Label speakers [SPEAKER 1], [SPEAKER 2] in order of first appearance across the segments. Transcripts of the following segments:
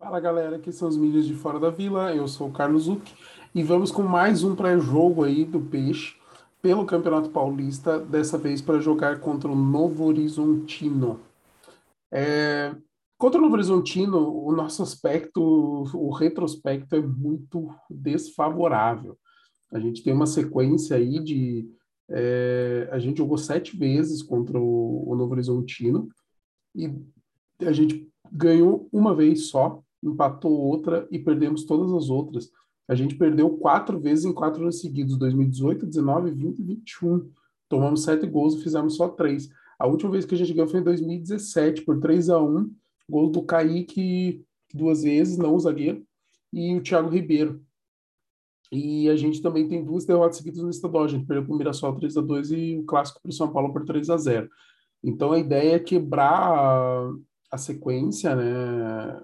[SPEAKER 1] Fala galera, aqui são os mídias de Fora da Vila, eu sou o Carlos Zuc e vamos com mais um pré-jogo aí do Peixe pelo Campeonato Paulista, dessa vez para jogar contra o Novo Horizontino. É, contra o Novo Horizontino, o nosso aspecto, o retrospecto é muito desfavorável. A gente tem uma sequência aí de. É, a gente jogou sete vezes contra o, o Novo Horizontino e a gente ganhou uma vez só, empatou outra e perdemos todas as outras. A gente perdeu quatro vezes em quatro anos seguidos, 2018, 19, 20 e 21. Tomamos sete gols e fizemos só três. A última vez que a gente ganhou foi em 2017, por 3 a 1 Gol do Kaique duas vezes, não o zagueiro, e o Thiago Ribeiro. E a gente também tem duas derrotas seguidas no estadual. A gente perdeu para o Mirassol 3 a 2 e o clássico para o São Paulo por 3 a 0 Então a ideia é quebrar a, a sequência, né?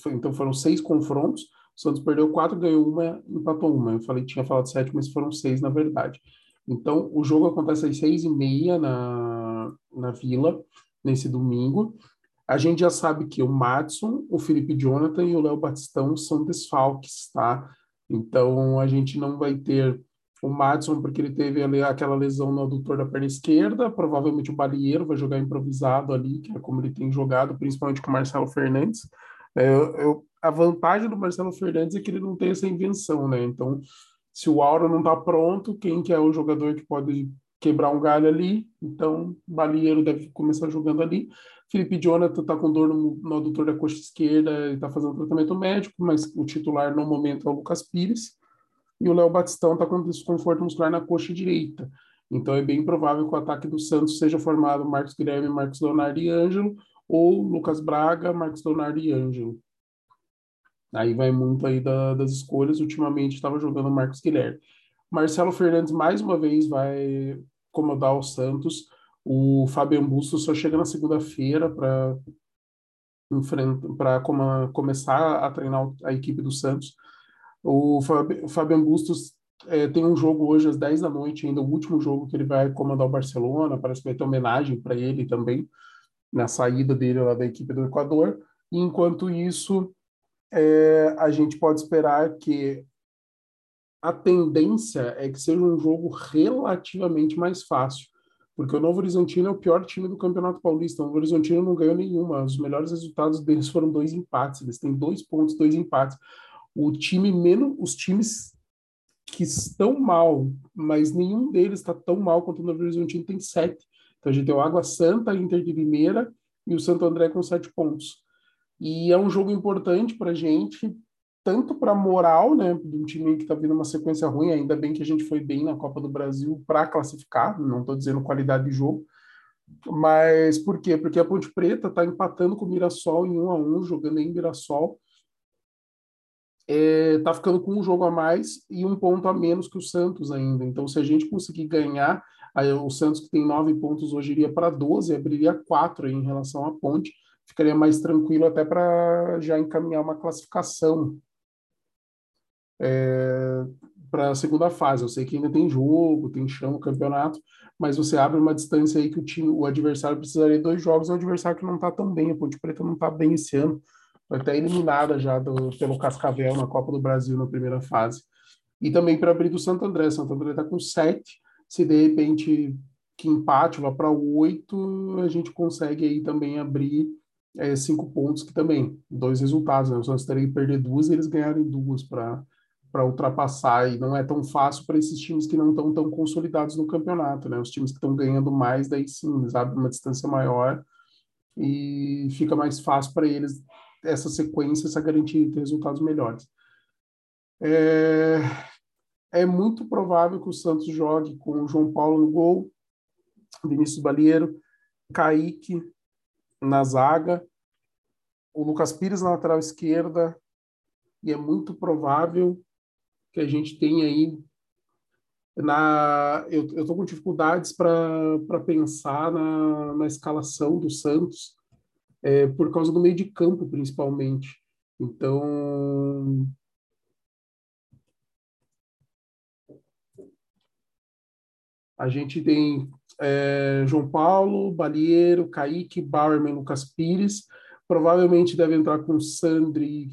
[SPEAKER 1] Foi, então foram seis confrontos. O Santos perdeu quatro, ganhou uma, empatou uma. Eu falei tinha falado sete, mas foram seis na verdade. Então o jogo acontece às seis e meia na, na Vila nesse domingo. A gente já sabe que o Madison, o Felipe Jonathan e o Léo Batistão são desfalques, tá? Então a gente não vai ter o Madison porque ele teve ali aquela lesão no adutor da perna esquerda, provavelmente o Balieiro vai jogar improvisado ali, que é como ele tem jogado, principalmente com o Marcelo Fernandes. É, eu, a vantagem do Marcelo Fernandes é que ele não tem essa invenção, né? Então, se o Aura não está pronto, quem que é o jogador que pode quebrar um galho ali? Então, Balieiro deve começar jogando ali. Felipe Jonathan está com dor no, no adutor da coxa esquerda e está fazendo tratamento médico, mas o titular no momento é o Lucas Pires. E o Léo Batistão está com desconforto muscular na coxa direita. Então é bem provável que o ataque do Santos seja formado Marcos Guilherme, Marcos Leonardo e Ângelo, ou Lucas Braga, Marcos Leonardo e Ângelo. Aí vai muito aí da, das escolhas. Ultimamente estava jogando Marcos Guilherme. Marcelo Fernandes mais uma vez vai comandar o Santos. O Fabian Bustos só chega na segunda-feira para para começar a treinar a equipe do Santos. O Fabian Bustos é, tem um jogo hoje às 10 da noite, ainda o último jogo que ele vai comandar o Barcelona, parece que vai ter homenagem para ele também na saída dele lá da equipe do Equador. E, enquanto isso, é, a gente pode esperar que a tendência é que seja um jogo relativamente mais fácil, porque o Novo Horizontino é o pior time do Campeonato Paulista. O Novo Horizontino não ganhou nenhuma. Os melhores resultados deles foram dois empates. Eles têm dois pontos, dois empates. O time menos, os times que estão mal, mas nenhum deles está tão mal quanto o Novo Horizontino tem sete. Então a gente tem o Água Santa, Inter de Limeira e o Santo André com sete pontos. E é um jogo importante para a gente, tanto para a moral, né, de um time que está vindo uma sequência ruim, ainda bem que a gente foi bem na Copa do Brasil para classificar, não estou dizendo qualidade de jogo, mas por quê? Porque a Ponte Preta está empatando com o Mirassol em um a um, jogando em Mirassol, é, tá ficando com um jogo a mais e um ponto a menos que o Santos ainda. Então, se a gente conseguir ganhar, aí o Santos que tem nove pontos hoje iria para 12, abriria quatro em relação à ponte, ficaria mais tranquilo até para já encaminhar uma classificação é, para a segunda fase. Eu sei que ainda tem jogo, tem chão, campeonato, mas você abre uma distância aí que o time, o adversário precisaria de dois jogos, é um adversário que não está tão bem, a Ponte Preta não está bem esse ano foi até eliminada já do, pelo Cascavel na Copa do Brasil na primeira fase. E também para abrir do Santo André. Santo André está com sete. Se de repente que empate vá para oito, a gente consegue aí também abrir é, cinco pontos, que também, dois resultados. Né? O Santos teria que perder duas e eles ganharem duas para para ultrapassar e não é tão fácil para esses times que não estão tão consolidados no campeonato, né? Os times que estão ganhando mais, daí sim, eles abrem uma distância maior e fica mais fácil para eles essa sequência, essa garantia de resultados melhores. É, é muito provável que o Santos jogue com o João Paulo no gol, Vinícius Balieiro, Kaique na zaga, o Lucas Pires na lateral esquerda, e é muito provável que a gente tenha aí na eu estou com dificuldades para pensar na, na escalação do Santos é, por causa do meio de campo, principalmente. Então, a gente tem é, João Paulo, Balieiro, Kaique, Bauerman, Lucas Pires. provavelmente deve entrar com Sandri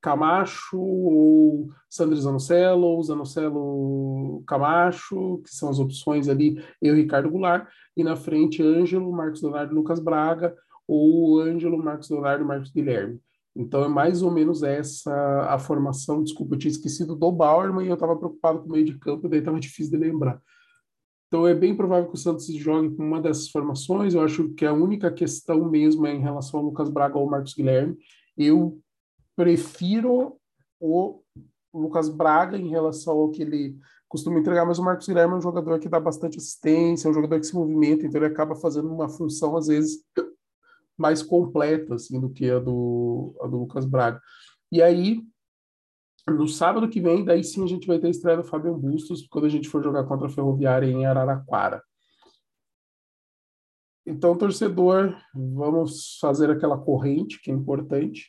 [SPEAKER 1] Camacho, ou Sandri Zanocelo, ou Zanocelo Camacho, que são as opções ali, eu e Ricardo Goulart, e na frente Ângelo, Marcos Leonardo Lucas Braga, ou Ângelo, Marcos Leonardo Marcos Guilherme. Então é mais ou menos essa a formação. Desculpa, eu tinha esquecido do Bauerman e eu estava preocupado com o meio de campo, daí estava difícil de lembrar. Então é bem provável que o Santos jogue com uma dessas formações. Eu acho que a única questão mesmo é em relação ao Lucas Braga ou Marcos Guilherme. Eu prefiro o Lucas Braga em relação ao que ele costuma entregar, mas o Marcos Guilherme é um jogador que dá bastante assistência, é um jogador que se movimenta, então ele acaba fazendo uma função, às vezes, mais completa assim, do que a do, a do Lucas Braga. E aí, no sábado que vem, daí sim a gente vai ter a estreia do Fábio Bustos, quando a gente for jogar contra a Ferroviária em Araraquara. Então, torcedor, vamos fazer aquela corrente que é importante.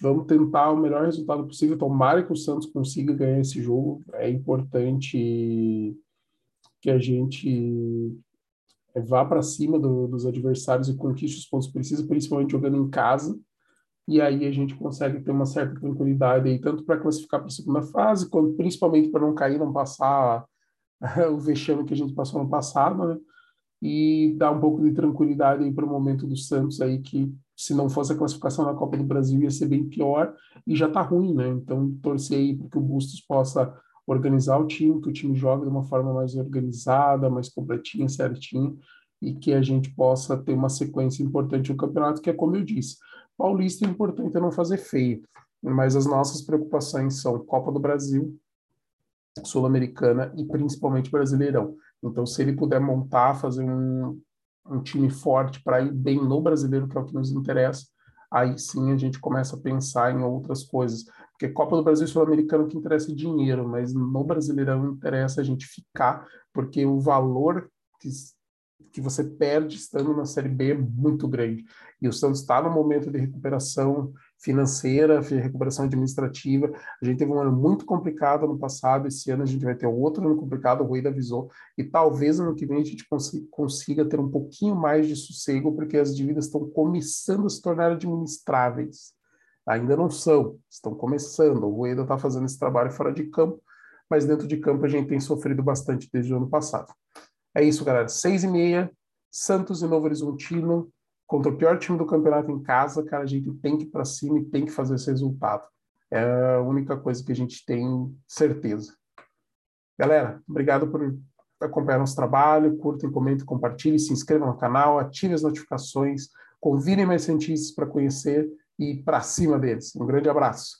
[SPEAKER 1] Vamos tentar o melhor resultado possível. Tomara que o Santos consiga ganhar esse jogo. É importante que a gente vá para cima do, dos adversários e conquiste os pontos precisos, principalmente jogando em casa. E aí a gente consegue ter uma certa tranquilidade aí, tanto para classificar para a segunda fase, quanto principalmente para não cair, não passar o vexame que a gente passou no passado, né? E dar um pouco de tranquilidade aí para o momento do Santos aí, que se não fosse a classificação na Copa do Brasil ia ser bem pior e já está ruim, né? Então torcer aí para que o Bustos possa organizar o time, que o time jogue de uma forma mais organizada, mais completinha, certinha, e que a gente possa ter uma sequência importante no campeonato, que é como eu disse, Paulista é importante é não fazer feio, mas as nossas preocupações são Copa do Brasil, Sul-Americana e principalmente Brasileirão. Então, se ele puder montar, fazer um, um time forte para ir bem no brasileiro, que é o que nos interessa, aí sim a gente começa a pensar em outras coisas. Porque Copa do Brasil Sul-Americano que interessa é dinheiro, mas no Brasileirão interessa a gente ficar, porque o valor que, que você perde estando na Série B muito grande. E o Santos está no momento de recuperação financeira, recuperação administrativa. A gente teve um ano muito complicado no passado, esse ano a gente vai ter outro ano complicado, o Ruído avisou, e talvez ano que vem a gente consiga ter um pouquinho mais de sossego, porque as dívidas estão começando a se tornar administráveis. Ainda não são, estão começando. O Rueda está fazendo esse trabalho fora de campo, mas dentro de campo a gente tem sofrido bastante desde o ano passado. É isso, galera. Seis e meia, Santos e Novo Horizontino contra o pior time do campeonato em casa, cara, a gente tem que ir para cima e tem que fazer esse resultado. É a única coisa que a gente tem certeza. Galera, obrigado por acompanhar nosso trabalho. Curtem, comentem, compartilhem, se inscrevam no canal, ativem as notificações, convidem mais cientistas para conhecer e para cima deles. Um grande abraço.